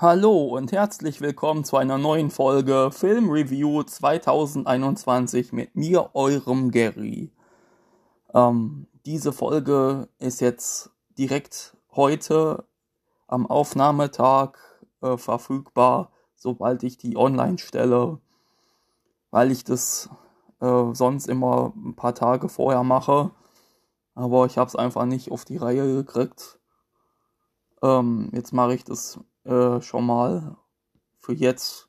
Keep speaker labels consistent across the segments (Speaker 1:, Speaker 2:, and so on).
Speaker 1: Hallo und herzlich willkommen zu einer neuen Folge Film Review 2021 mit mir, eurem Gary. Ähm, diese Folge ist jetzt direkt heute am Aufnahmetag äh, verfügbar, sobald ich die online stelle, weil ich das äh, sonst immer ein paar Tage vorher mache. Aber ich habe es einfach nicht auf die Reihe gekriegt. Ähm, jetzt mache ich das äh, schon mal für jetzt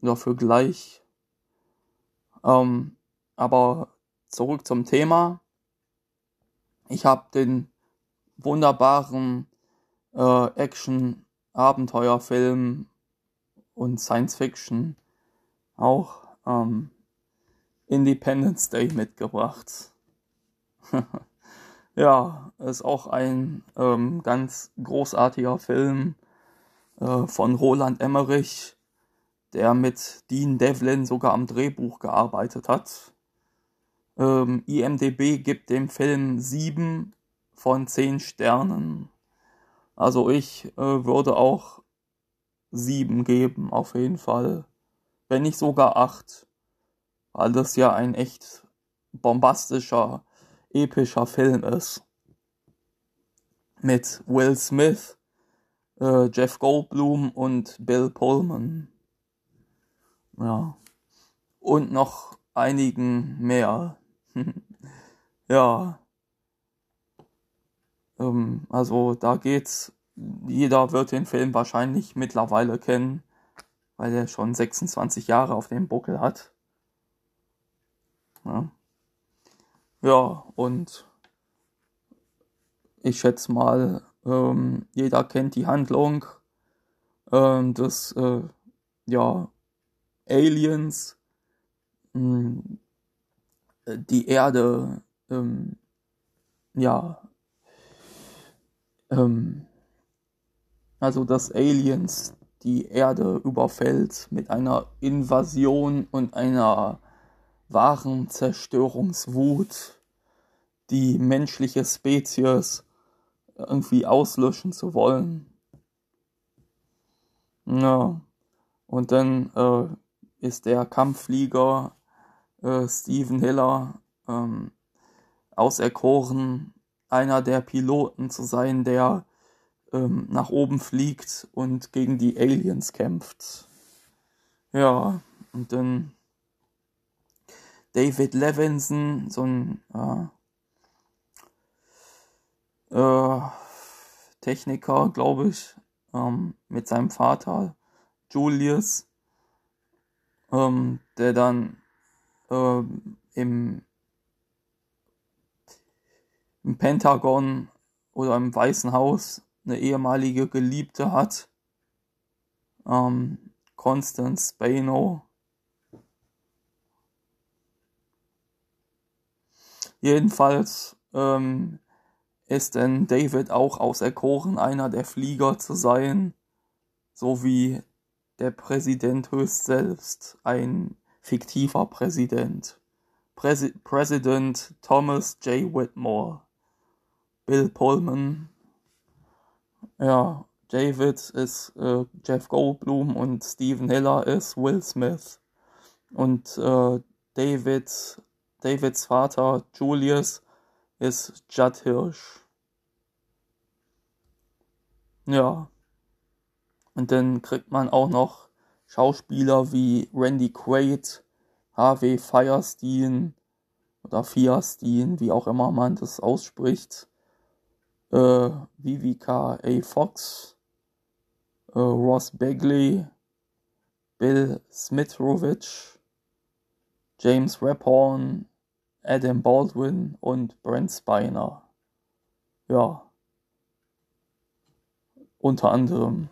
Speaker 1: oder für gleich. Ähm, aber zurück zum Thema. Ich habe den wunderbaren äh, Action-Abenteuerfilm und Science-Fiction auch ähm, Independence Day mitgebracht. ja, ist auch ein ähm, ganz großartiger Film äh, von Roland Emmerich, der mit Dean Devlin sogar am Drehbuch gearbeitet hat. Ähm, IMDB gibt dem Film sieben von zehn Sternen. Also ich äh, würde auch sieben geben, auf jeden Fall. Wenn nicht sogar acht. Weil das ja ein echt bombastischer, epischer Film ist. Mit Will Smith, äh, Jeff Goldblum und Bill Pullman. Ja. Und noch einigen mehr. ja. Ähm, also da geht's. Jeder wird den Film wahrscheinlich mittlerweile kennen, weil er schon 26 Jahre auf dem Buckel hat. Ja, ja und ich schätze mal, ähm, jeder kennt die Handlung. Ähm, des äh, ja, Aliens, mh, hm, die Erde, ähm, ja, ähm, also dass Aliens die Erde überfällt mit einer Invasion und einer wahren Zerstörungswut, die menschliche Spezies irgendwie auslöschen zu wollen. Ja. Und dann äh, ist der Kampfflieger äh, Steven Hiller ähm, auserkoren, einer der Piloten zu sein, der ähm, nach oben fliegt und gegen die Aliens kämpft. Ja, und dann David Levinson, so ein äh, äh, Techniker, glaube ich, ähm, mit seinem Vater Julius, ähm, der dann äh, im, im Pentagon oder im Weißen Haus eine ehemalige Geliebte hat, ähm, Constance Spano. Jedenfalls ähm, ist denn David auch auserkoren, einer der Flieger zu sein, so wie der Präsident höchst selbst, ein fiktiver Präsident. Präsi Präsident Thomas J. Whitmore. Bill Pullman. Ja, David ist äh, Jeff Goldblum und Stephen Hiller ist Will Smith. Und äh, David, Davids Vater Julius ist Judd Hirsch. Ja. Und dann kriegt man auch noch Schauspieler wie Randy Quaid, Harvey Firestein oder Firestein, wie auch immer man das ausspricht, äh, Vivica A. Fox, äh, Ross Begley, Bill Smithrovich, James Rapphorn, Adam Baldwin und Brent Spiner. Ja unter anderem.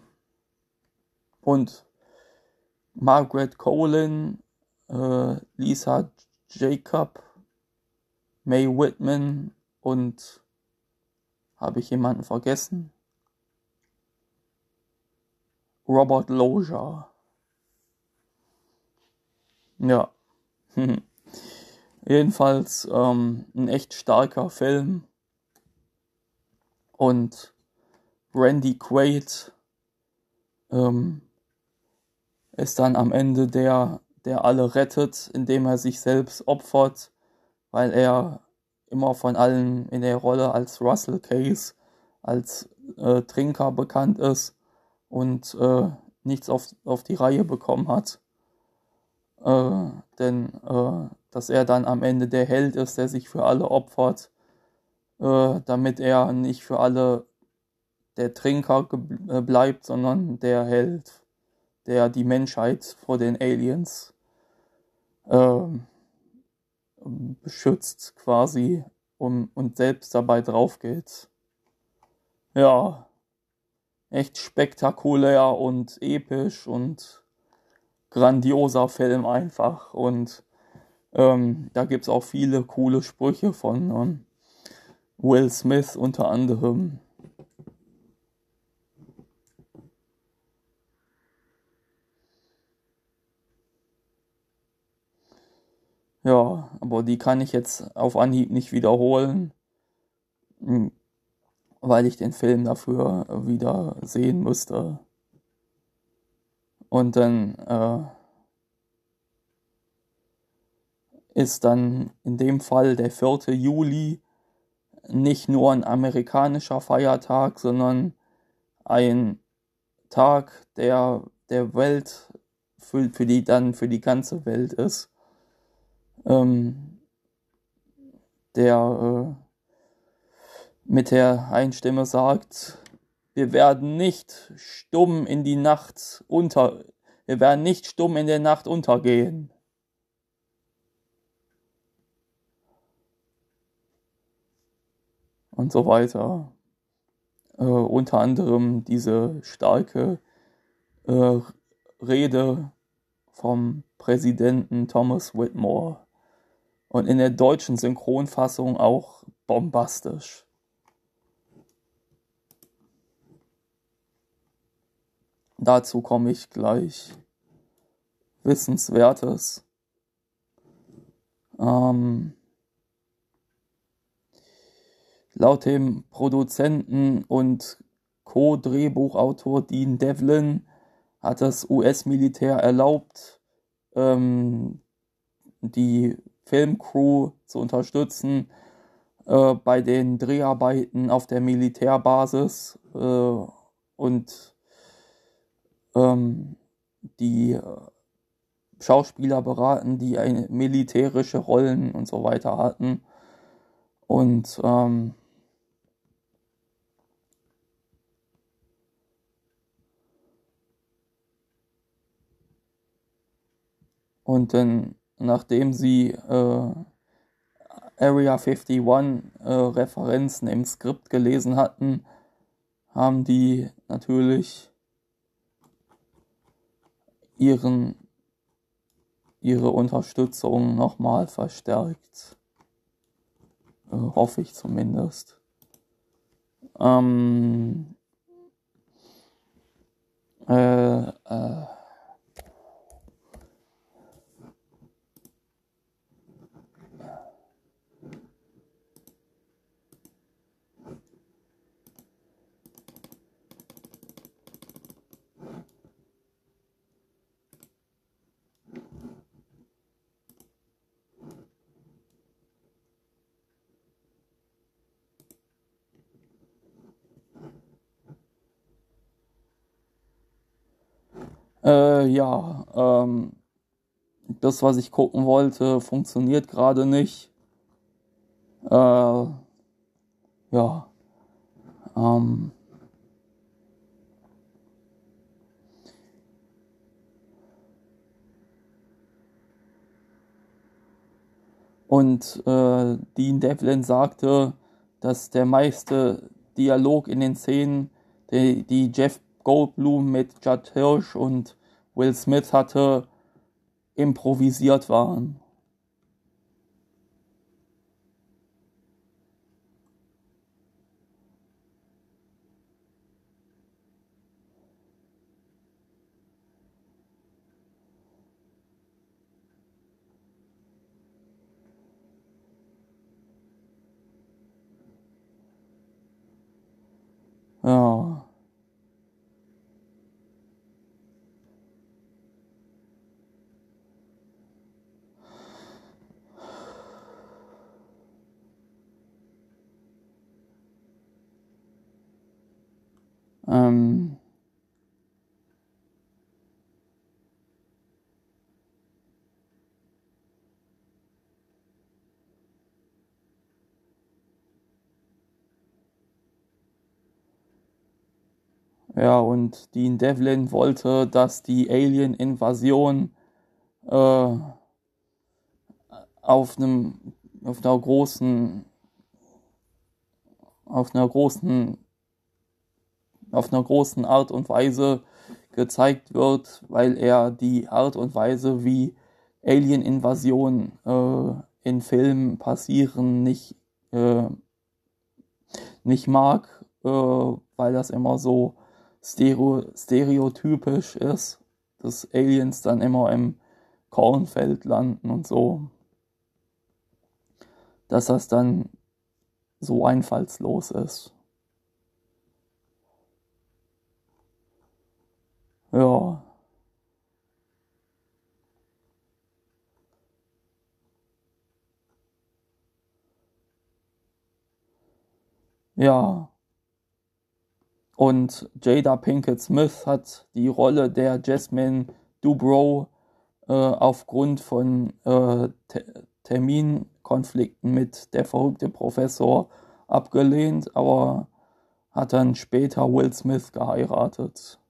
Speaker 1: Und Margaret Colin, äh, Lisa Jacob, May Whitman und habe ich jemanden vergessen? Robert Loja. Ja. Jedenfalls ähm, ein echt starker Film. Und Randy Quaid ähm, ist dann am Ende der, der alle rettet, indem er sich selbst opfert, weil er immer von allen in der Rolle als Russell Case, als äh, Trinker bekannt ist und äh, nichts auf, auf die Reihe bekommen hat. Äh, denn äh, dass er dann am Ende der Held ist, der sich für alle opfert, äh, damit er nicht für alle der Trinker äh, bleibt, sondern der Held, der die Menschheit vor den Aliens ähm, beschützt quasi um, und selbst dabei drauf geht. Ja, echt spektakulär und episch und grandioser Film einfach. Und ähm, da gibt es auch viele coole Sprüche von ähm, Will Smith unter anderem. Ja, aber die kann ich jetzt auf Anhieb nicht wiederholen, hm, weil ich den Film dafür wieder sehen müsste. Und dann äh, ist dann in dem Fall der 4. Juli nicht nur ein amerikanischer Feiertag, sondern ein Tag, der der Welt für, für die dann für die ganze Welt ist ähm, der äh, mit der Einstimme sagt, wir werden nicht stumm in die Nacht unter, wir werden nicht stumm in der Nacht untergehen. Und so weiter. Äh, unter anderem diese starke äh, Rede vom Präsidenten Thomas Whitmore und in der deutschen Synchronfassung auch bombastisch. Dazu komme ich gleich. Wissenswertes. Ähm, laut dem Produzenten und Co-Drehbuchautor Dean Devlin hat das US-Militär erlaubt, ähm, die Filmcrew zu unterstützen äh, bei den Dreharbeiten auf der Militärbasis äh, und ähm, die äh, Schauspieler beraten, die eine militärische Rollen und so weiter hatten. Und ähm, und dann nachdem sie äh, Area 51 äh, Referenzen im Skript gelesen hatten, haben die natürlich ihren, ihre Unterstützung nochmal verstärkt. Äh, hoffe ich zumindest. Ähm, äh, äh, Äh, ja, ähm, das, was ich gucken wollte, funktioniert gerade nicht. Äh, ja. Ähm, Und äh, Dean Devlin sagte, dass der meiste Dialog in den Szenen, die, die Jeff Goldblum mit Judd Hirsch und Will Smith hatte, improvisiert waren. Ähm, Ja, und Dean Devlin wollte, dass die Alien-Invasion äh, auf einem auf einer großen auf einer großen auf einer großen Art und Weise gezeigt wird, weil er die Art und Weise, wie Alien-Invasionen äh, in Filmen passieren, nicht, äh, nicht mag, äh, weil das immer so stereo stereotypisch ist, dass Aliens dann immer im Kornfeld landen und so. Dass das dann so einfallslos ist. Ja. Ja. Und Jada Pinkett Smith hat die Rolle der Jasmine Dubrow äh, aufgrund von äh, Terminkonflikten mit der verrückte Professor abgelehnt, aber hat dann später Will Smith geheiratet.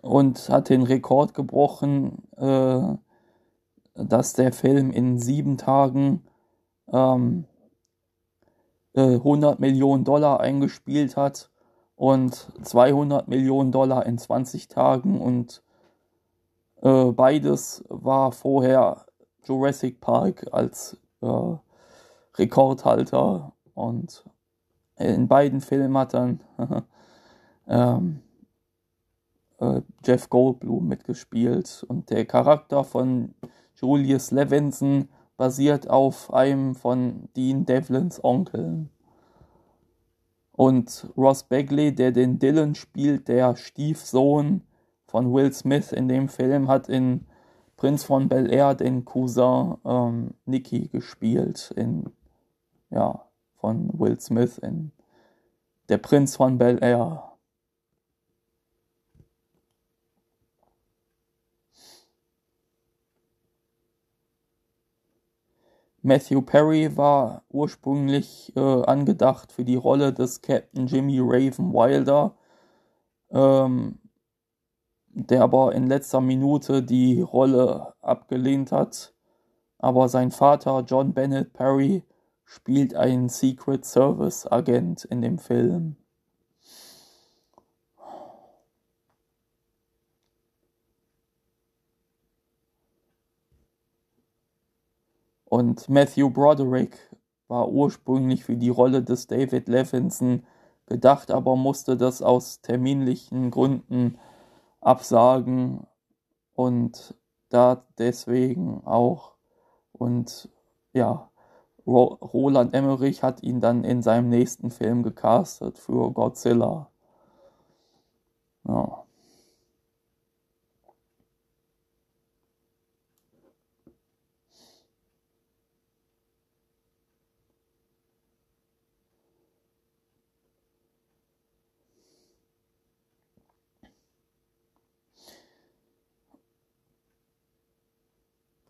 Speaker 1: Und hat den Rekord gebrochen, äh, dass der Film in sieben Tagen ähm, äh, 100 Millionen Dollar eingespielt hat und 200 Millionen Dollar in 20 Tagen und äh, beides war vorher Jurassic Park als äh, Rekordhalter und in beiden Filmen hat dann ähm, äh, Jeff Goldblum mitgespielt. Und der Charakter von Julius Levinson basiert auf einem von Dean Devlins Onkeln. Und Ross Begley, der den Dylan spielt, der Stiefsohn von Will Smith in dem Film, hat in Prinz von Bel Air den Cousin ähm, Nicky gespielt, in, ja, von Will Smith in Der Prinz von Bel Air. Matthew Perry war ursprünglich äh, angedacht für die Rolle des Captain Jimmy Raven Wilder, ähm, der aber in letzter Minute die Rolle abgelehnt hat. Aber sein Vater John Bennett Perry spielt einen Secret Service Agent in dem Film. Und Matthew Broderick war ursprünglich für die Rolle des David Levinson gedacht, aber musste das aus terminlichen Gründen absagen und da deswegen auch. Und ja, Roland Emmerich hat ihn dann in seinem nächsten Film gecastet für Godzilla. Ja.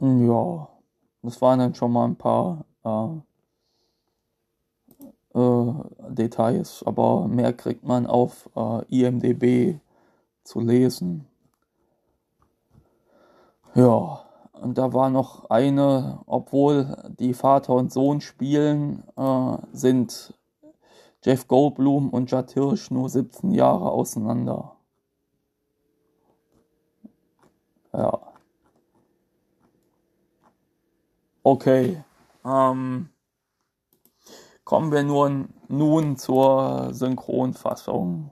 Speaker 1: Ja, das waren dann schon mal ein paar äh, äh, Details, aber mehr kriegt man auf äh, IMDB zu lesen. Ja, und da war noch eine, obwohl die Vater und Sohn spielen, äh, sind Jeff Goldblum und Judd Hirsch nur 17 Jahre auseinander. Ja. Okay. Ähm, kommen wir nun, nun zur Synchronfassung.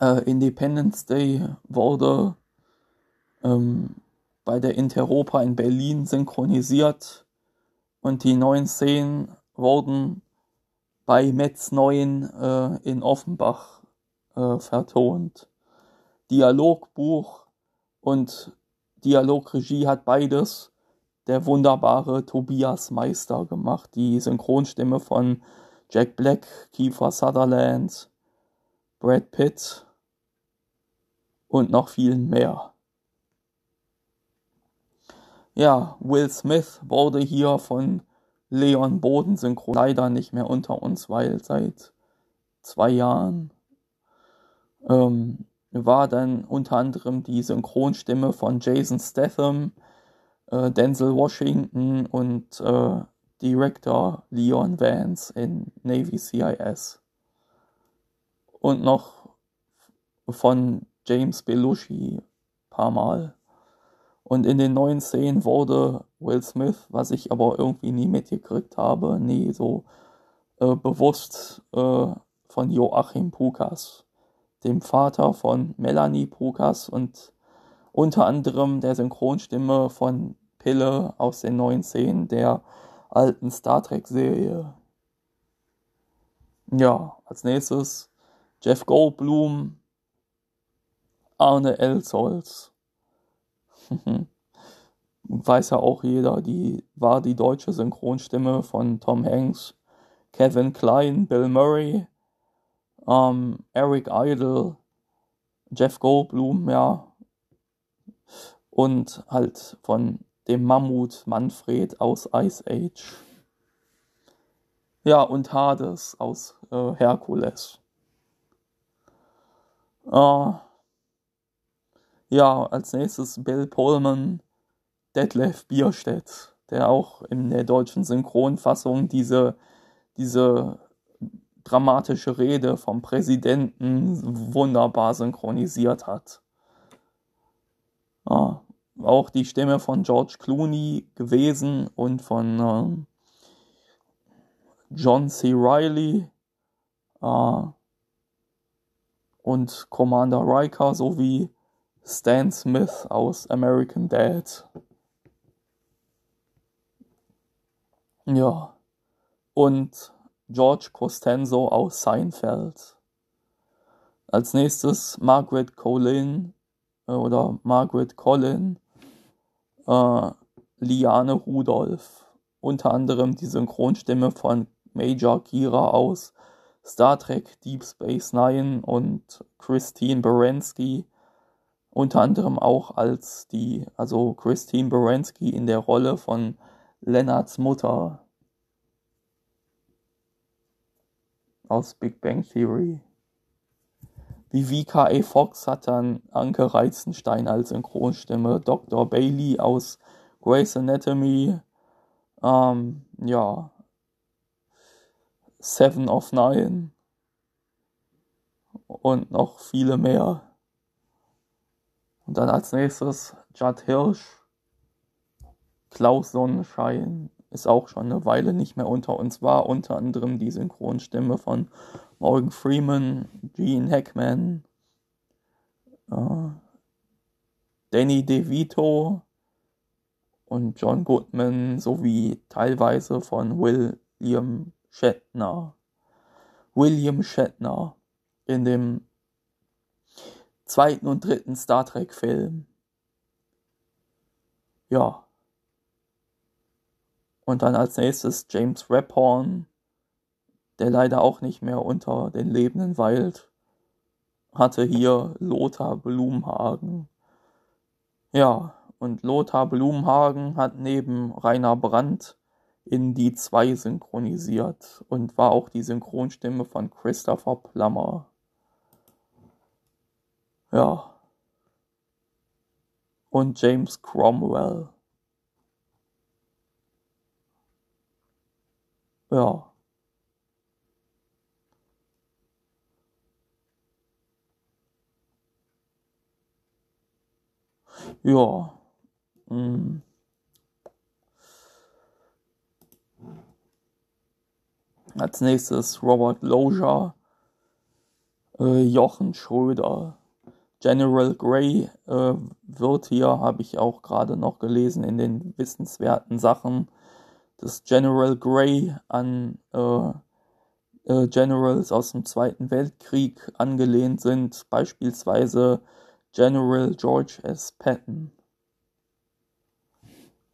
Speaker 1: Äh, Independence Day wurde ähm, bei der Interopa in Berlin synchronisiert und die neuen Szenen wurden bei Metz 9 äh, in Offenbach äh, vertont. Dialogbuch und Dialogregie hat beides der wunderbare Tobias Meister gemacht, die Synchronstimme von Jack Black, Kiefer Sutherland, Brad Pitt und noch vielen mehr. Ja, Will Smith wurde hier von Leon Boden synchron leider nicht mehr unter uns, weil seit zwei Jahren ähm, war dann unter anderem die Synchronstimme von Jason Statham, äh, Denzel Washington und äh, Director Leon Vance in Navy CIS. Und noch von James Belushi paar Mal. Und in den neuen Szenen wurde Will Smith, was ich aber irgendwie nie mitgekriegt habe, nie so äh, bewusst äh, von Joachim Pukas, dem Vater von Melanie Pukas und unter anderem der Synchronstimme von Pille aus den neuen Szenen der alten Star Trek-Serie. Ja, als nächstes Jeff Goldblum, Arne Elzholz. Weiß ja auch jeder, die war die deutsche Synchronstimme von Tom Hanks, Kevin Klein, Bill Murray, ähm, Eric Idle, Jeff Goldblum, ja. Und halt von dem Mammut Manfred aus Ice Age. Ja, und Hades aus äh, Herkules. Äh, ja, als nächstes Bill Pullman, Detlef Bierstedt, der auch in der deutschen Synchronfassung diese, diese dramatische Rede vom Präsidenten wunderbar synchronisiert hat. Ja, auch die Stimme von George Clooney gewesen und von äh, John C. Riley äh, und Commander Riker sowie Stan Smith aus American Dad. Ja. Und George Costanzo aus Seinfeld. Als nächstes Margaret Colin äh, oder Margaret Collin, äh, Liane Rudolph. Unter anderem die Synchronstimme von Major Kira aus Star Trek Deep Space Nine und Christine Baranski unter anderem auch als die, also Christine Baranski in der Rolle von Leonards Mutter aus Big Bang Theory. Wie VKA Fox hat dann Anke Reizenstein als Synchronstimme, Dr. Bailey aus Grey's Anatomy, ähm, ja, Seven of Nine und noch viele mehr. Und dann als nächstes Judd Hirsch. Klaus Sonnenschein ist auch schon eine Weile nicht mehr unter uns war. Unter anderem die Synchronstimme von Morgan Freeman, Gene Hackman, äh, Danny DeVito und John Goodman sowie teilweise von William Shatner. William Shatner in dem zweiten und dritten Star Trek-Film. Ja. Und dann als nächstes James Raphorn, der leider auch nicht mehr unter den Lebenden weilt, hatte hier Lothar Blumhagen. Ja, und Lothar Blumhagen hat neben Rainer Brandt in die zwei synchronisiert und war auch die Synchronstimme von Christopher Plummer. Ja. Und James Cromwell. Ja. Ja. Hm. Als nächstes Robert Loja äh, Jochen Schröder. General Grey äh, wird hier, habe ich auch gerade noch gelesen in den wissenswerten Sachen, dass General Grey an äh, äh, Generals aus dem Zweiten Weltkrieg angelehnt sind, beispielsweise General George S. Patton.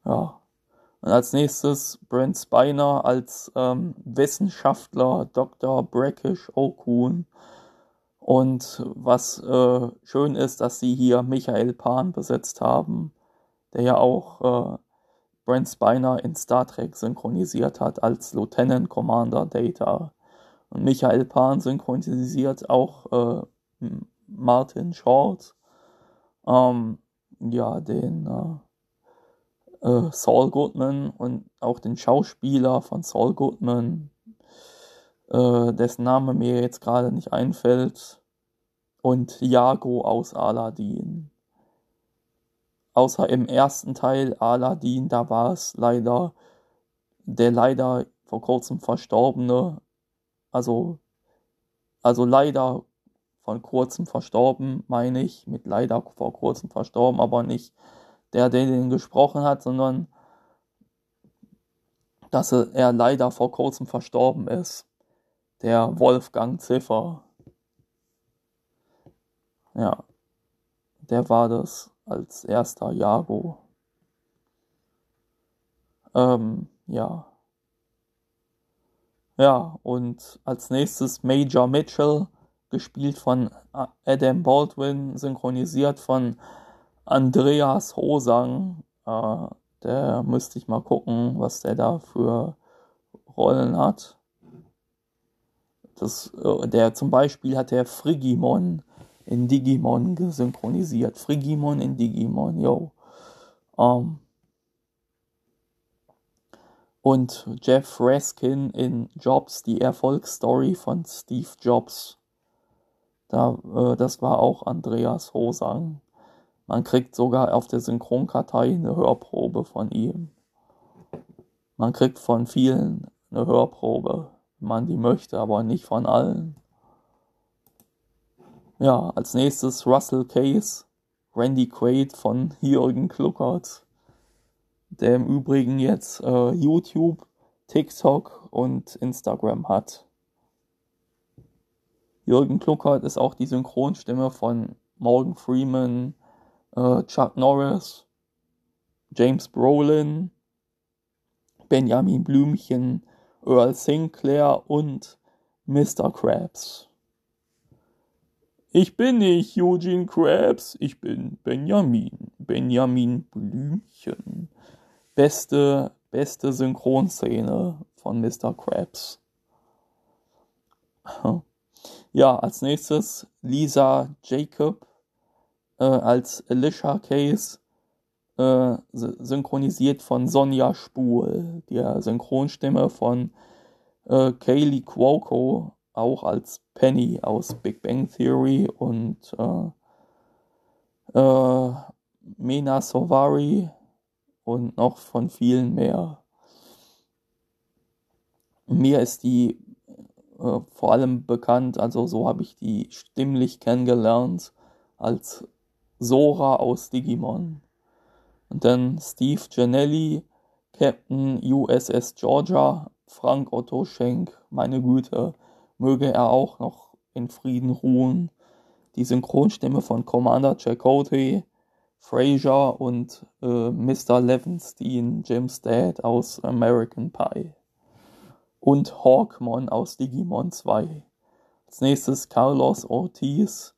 Speaker 1: Ja. Und als nächstes Brent Spiner als ähm, Wissenschaftler Dr. Brackish Okun. Und was äh, schön ist, dass sie hier Michael Pan besetzt haben, der ja auch äh, Brent Spiner in Star Trek synchronisiert hat als Lieutenant Commander Data. Und Michael Pan synchronisiert auch äh, Martin Short, ähm, ja, den äh, äh, Saul Goodman und auch den Schauspieler von Saul Goodman, äh, dessen Name mir jetzt gerade nicht einfällt, und Iago aus Aladdin. Außer im ersten Teil Aladdin, da war es leider der leider vor kurzem verstorbene, also, also leider von kurzem verstorben, meine ich, mit leider vor kurzem verstorben, aber nicht der, der den gesprochen hat, sondern dass er leider vor kurzem verstorben ist. Der Wolfgang Ziffer. Ja, der war das als erster Jago. Ähm, ja. Ja, und als nächstes Major Mitchell, gespielt von Adam Baldwin, synchronisiert von Andreas Hosang. Äh, der müsste ich mal gucken, was der da für Rollen hat. Das, äh, der zum Beispiel hat der Frigimon in Digimon gesynchronisiert. Frigimon in Digimon, yo. Ähm, und Jeff Raskin in Jobs, die Erfolgsstory von Steve Jobs. Da, äh, das war auch Andreas Hosang. Man kriegt sogar auf der Synchronkartei eine Hörprobe von ihm. Man kriegt von vielen eine Hörprobe man die möchte, aber nicht von allen. Ja, als nächstes Russell Case, Randy Quaid von Jürgen Kluckert, der im Übrigen jetzt äh, YouTube, TikTok und Instagram hat. Jürgen Kluckert ist auch die Synchronstimme von Morgan Freeman, äh, Chuck Norris, James Brolin, Benjamin Blümchen, Earl Sinclair und Mr. Krabs. Ich bin nicht Eugene Krabs, ich bin Benjamin. Benjamin Blümchen. Beste, beste Synchronszene von Mr. Krabs. Ja, als nächstes Lisa Jacob äh, als Alicia Case äh, synchronisiert von Sonja Spul, der Synchronstimme von äh, Kaylee Cuoco, auch als Penny aus Big Bang Theory und äh, äh, Mena Sovari und noch von vielen mehr. Mir ist die äh, vor allem bekannt, also so habe ich die stimmlich kennengelernt, als Sora aus Digimon. Und dann Steve Gianelli, Captain USS Georgia, Frank Otto Schenk, meine Güte, möge er auch noch in Frieden ruhen. Die Synchronstimme von Commander Chakotay, Fraser und äh, Mr. Levenstein, Jim's Dad aus American Pie. Und Hawkmon aus Digimon 2. Als nächstes Carlos Ortiz,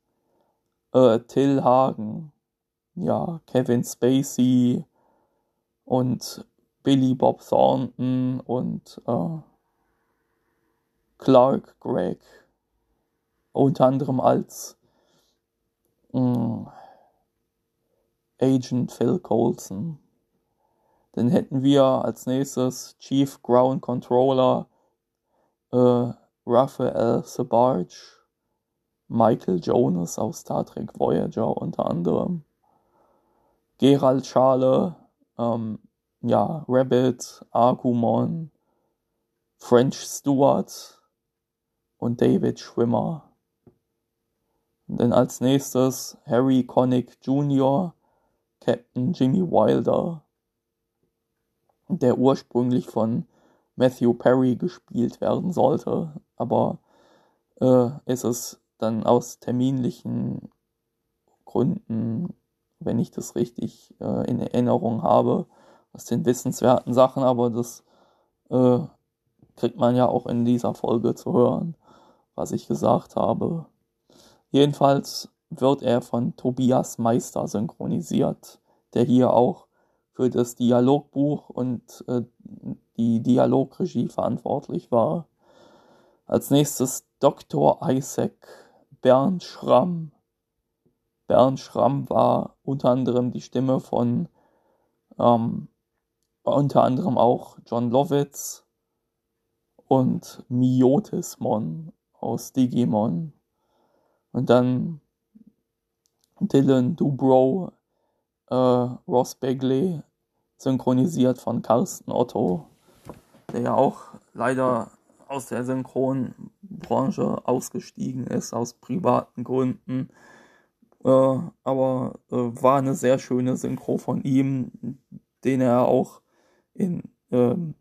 Speaker 1: äh, Till Hagen, ja, Kevin Spacey und Billy Bob Thornton und äh, Clark Gregg. Unter anderem als mh, mm, Agent Phil Colson. Dann hätten wir als nächstes Chief Ground Controller äh, Raphael Sabarge, Michael Jonas aus Star Trek Voyager unter anderem. Gerald Schale, ähm, ja, Rabbit, Argumon, French Stewart und David Schwimmer. Denn als nächstes Harry Connick Jr., Captain Jimmy Wilder, der ursprünglich von Matthew Perry gespielt werden sollte, aber äh, ist es dann aus terminlichen Gründen, wenn ich das richtig äh, in Erinnerung habe, aus den wissenswerten Sachen, aber das äh, kriegt man ja auch in dieser Folge zu hören, was ich gesagt habe. Jedenfalls wird er von Tobias Meister synchronisiert, der hier auch für das Dialogbuch und äh, die Dialogregie verantwortlich war. Als nächstes Dr. Isaac Bernd Schramm. Bernd Schramm war unter anderem die Stimme von ähm, unter anderem auch John Lovitz und Miotismon aus Digimon. Und dann Dylan Dubrow, äh, Ross Begley, synchronisiert von Carsten Otto, der ja auch leider aus der Synchronbranche ausgestiegen ist, aus privaten Gründen. Äh, aber äh, war eine sehr schöne Synchro von ihm, den er auch in ähm,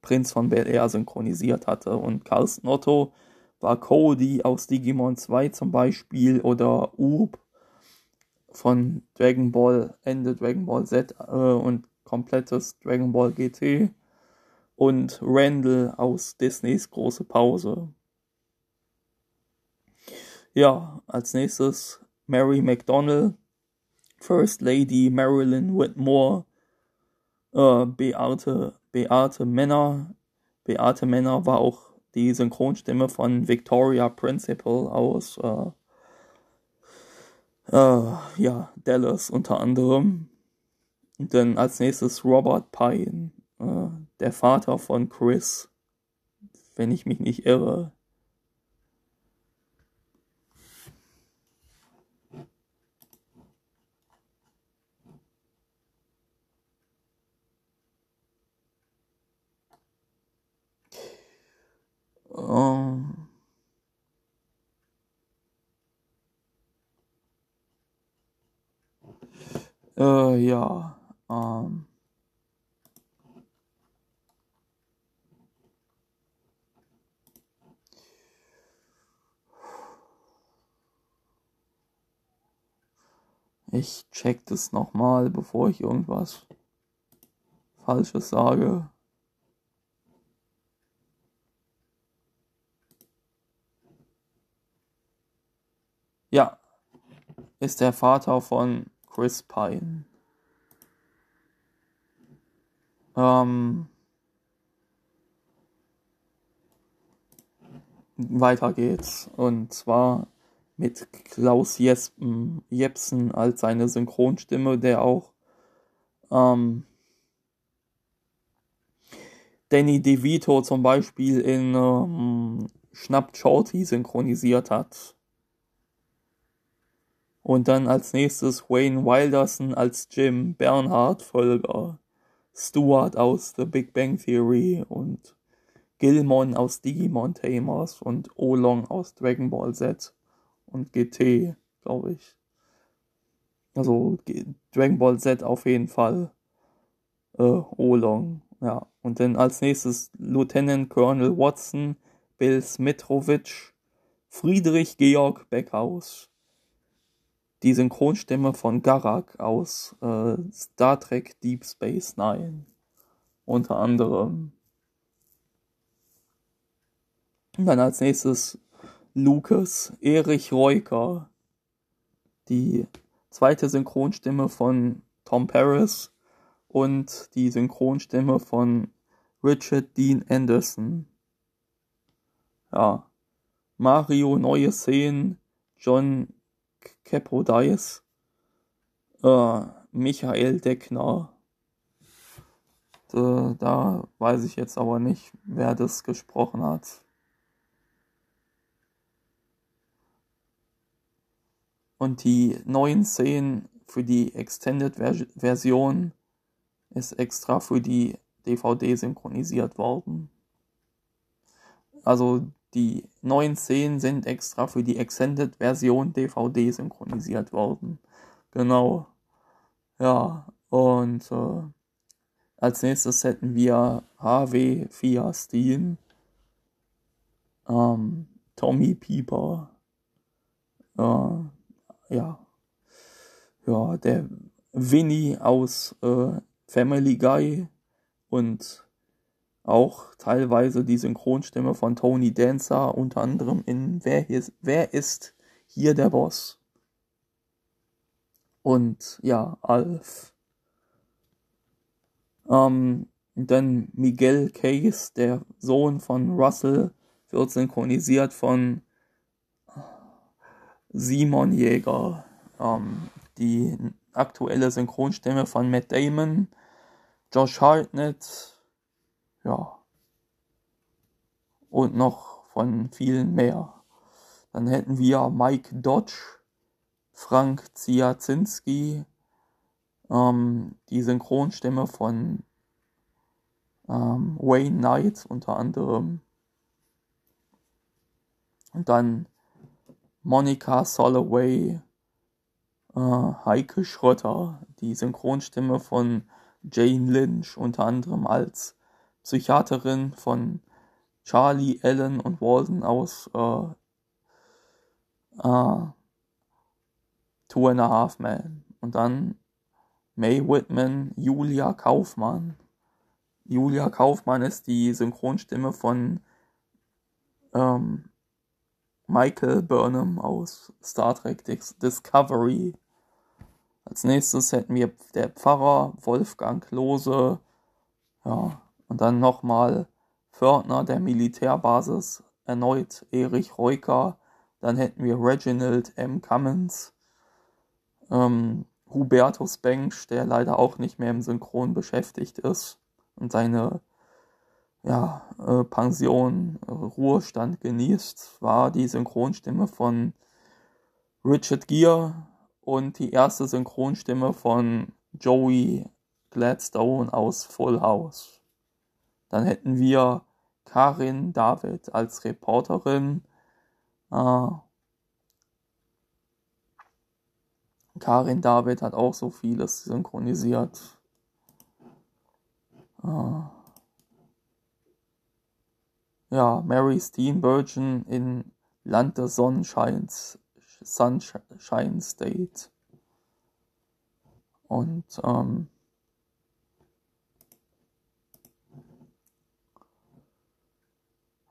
Speaker 1: Prinz von Bel Air synchronisiert hatte. Und Carsten Otto war Cody aus Digimon 2 zum Beispiel oder Urb von Dragon Ball, Ende Dragon Ball Z äh, und komplettes Dragon Ball GT und Randall aus Disneys große Pause. Ja, als nächstes Mary McDonnell, First Lady Marilyn Whitmore, äh, Beate, Beate Männer. Beate Männer war auch die Synchronstimme von Victoria Principal aus äh, äh, ja, Dallas unter anderem. Dann als nächstes Robert Pine, äh, der Vater von Chris, wenn ich mich nicht irre. Äh, ja. Ähm, ich check das nochmal, bevor ich irgendwas Falsches sage. Ja, ist der Vater von Chris Pine. Ähm, weiter geht's. Und zwar mit Klaus Jespen, Jepsen als seine Synchronstimme, der auch ähm, Danny DeVito zum Beispiel in ähm, Schnappt Shorty synchronisiert hat. Und dann als nächstes Wayne Wilderson als Jim, Bernhard Völger, Stuart aus The Big Bang Theory und Gilmon aus Digimon Tamers und Olong aus Dragon Ball Z und GT, glaube ich. Also Dragon Ball Z auf jeden Fall. Äh, Olong, ja. Und dann als nächstes Lieutenant Colonel Watson, Bill Smitrovic, Friedrich Georg Beckhaus, die Synchronstimme von Garak aus äh, Star Trek Deep Space Nine. Unter anderem. Und dann als nächstes Lucas Erich Reuker, die zweite Synchronstimme von Tom Paris und die Synchronstimme von Richard Dean Anderson. Ja. Mario Neue Szenen, John Kepodice, äh, Michael Deckner. Da, da weiß ich jetzt aber nicht, wer das gesprochen hat. Und die neuen Szenen für die Extended Version ist extra für die DVD synchronisiert worden. Also die neuen Szenen sind extra für die Extended-Version DVD synchronisiert worden. Genau. Ja, und äh, als nächstes hätten wir HW Fia Steen, ähm, Tommy Pieper, äh, ja, ja, der Winnie aus äh, Family Guy und auch teilweise die Synchronstimme von Tony Dancer, unter anderem in Wer, hier, Wer ist hier der Boss? Und ja, Alf. Ähm, dann Miguel Case, der Sohn von Russell, wird synchronisiert von Simon Jäger. Ähm, die aktuelle Synchronstimme von Matt Damon, Josh Hartnett, ja. Und noch von vielen mehr. Dann hätten wir Mike Dodge, Frank Ziazinski, ähm, die Synchronstimme von ähm, Wayne Knight unter anderem. Und dann Monica Soloway, äh, Heike Schrötter, die Synchronstimme von Jane Lynch unter anderem als Psychiaterin von Charlie, Ellen und Walden aus äh, äh, Two and a Half Men. Und dann May Whitman, Julia Kaufmann. Julia Kaufmann ist die Synchronstimme von ähm, Michael Burnham aus Star Trek Discovery. Als nächstes hätten wir der Pfarrer Wolfgang Lose. Ja, und dann nochmal Pförtner der Militärbasis, erneut Erich Reuker. Dann hätten wir Reginald M. Cummins, ähm, Hubertus Bench, der leider auch nicht mehr im Synchron beschäftigt ist und seine ja, äh, Pension, äh, Ruhestand genießt, war die Synchronstimme von Richard Gere und die erste Synchronstimme von Joey Gladstone aus Full House. Dann hätten wir Karin David als Reporterin. Äh, Karin David hat auch so vieles synchronisiert. Äh, ja, Mary Steenburgen in Land des Sonnenscheins, Sunshine State. Und ähm,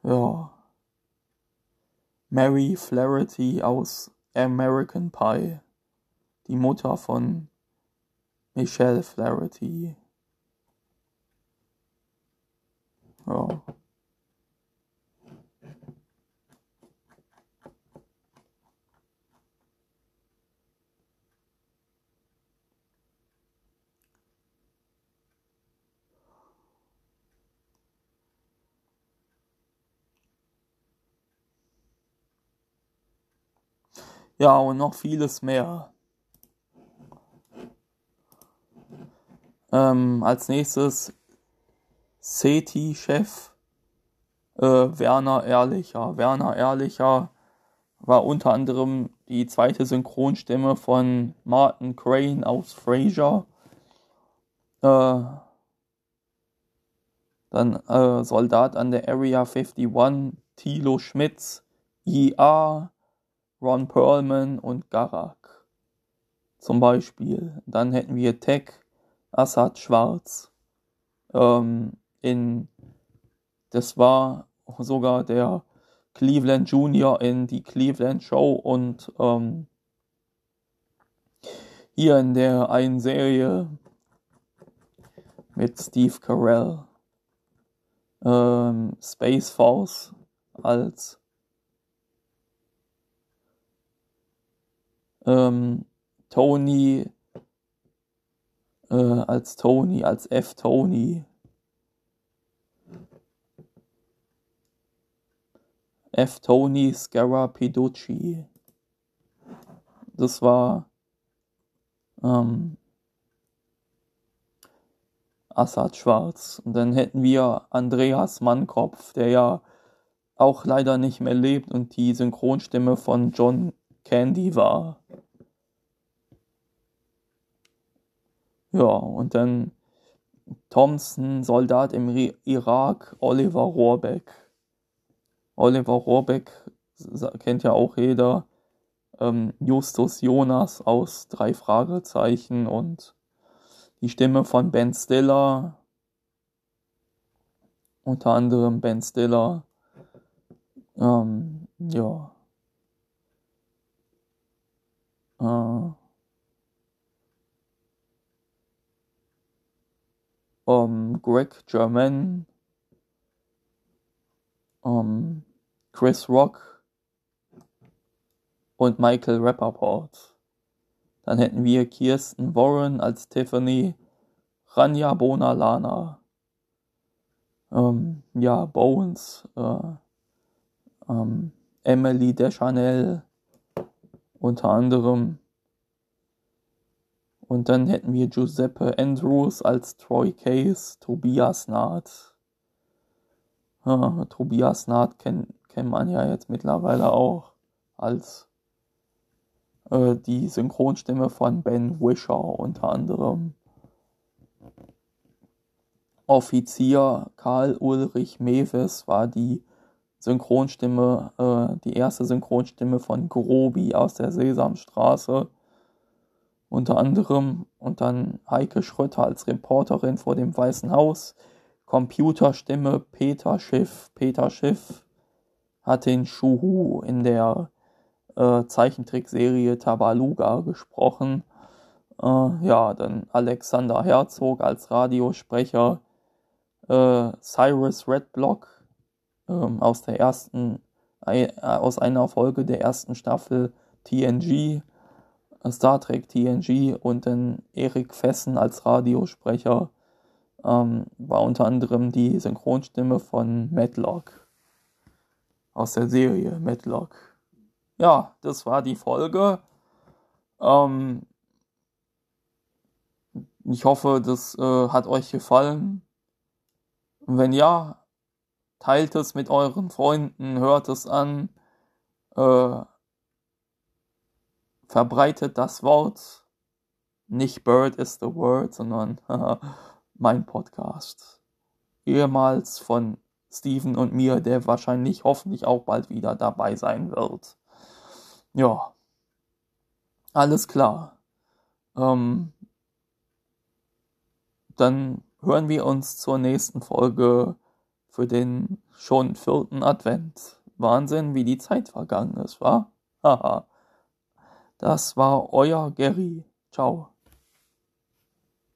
Speaker 1: ja, Mary Flaherty aus American Pie, die Mutter von Michelle Flaherty. Ja. Ja, und noch vieles mehr. Ähm, als nächstes SETI-Chef äh, Werner Ehrlicher. Werner Ehrlicher war unter anderem die zweite Synchronstimme von Martin Crane aus Frasier. Äh, dann äh, Soldat an der Area 51, Thilo Schmitz, IA, Ron Perlman und Garak. Zum Beispiel. Dann hätten wir Tech, Assad Schwarz. Ähm, in, das war sogar der Cleveland Junior in die Cleveland Show und ähm, hier in der einen Serie mit Steve Carell ähm, Space Force als ähm, Tony äh, als Tony, als F. Tony. F. Tony Scarapiducci. Das war ähm, Assad Schwarz. Und dann hätten wir Andreas Mannkopf, der ja auch leider nicht mehr lebt und die Synchronstimme von John Candy war. Ja, und dann Thompson, Soldat im Irak, Oliver Rohrbeck. Oliver Rohrbeck kennt ja auch jeder. Ähm, Justus Jonas aus drei Fragezeichen und die Stimme von Ben Stiller. Unter anderem Ben Stiller. Ähm, ja. Äh, um, Greg German, um, Chris Rock und Michael Rappaport. Dann hätten wir Kirsten Warren als Tiffany, Rania Bonalana, ähm, ja, Bones, äh, ähm, Emily Deschanel unter anderem und dann hätten wir Giuseppe Andrews als Troy Case, Tobias Naht. Ja, Tobias Naht kennt, kennt man ja jetzt mittlerweile auch als äh, die Synchronstimme von Ben Wisher unter anderem. Offizier Karl Ulrich Mewes war die Synchronstimme, äh, die erste Synchronstimme von Grobi aus der Sesamstraße unter anderem und dann Heike Schröter als Reporterin vor dem Weißen Haus, Computerstimme Peter Schiff. Peter Schiff hat den Schuhu in der äh, Zeichentrickserie Tabaluga gesprochen. Äh, ja, dann Alexander Herzog als Radiosprecher, äh, Cyrus Redblock ähm, aus der ersten, äh, aus einer Folge der ersten Staffel TNG Star Trek TNG und dann Erik Fessen als Radiosprecher ähm, war unter anderem die Synchronstimme von Matlock aus der Serie Matlock. Ja, das war die Folge. Ähm, ich hoffe, das äh, hat euch gefallen. Wenn ja, teilt es mit euren Freunden, hört es an. Äh, verbreitet das Wort. Nicht Bird is the Word, sondern mein Podcast. Ehemals von Steven und mir, der wahrscheinlich hoffentlich auch bald wieder dabei sein wird. Ja. Alles klar. Ähm, dann hören wir uns zur nächsten Folge für den schon vierten Advent. Wahnsinn, wie die Zeit vergangen ist, wa? Haha. Das war euer Gary. Ciao.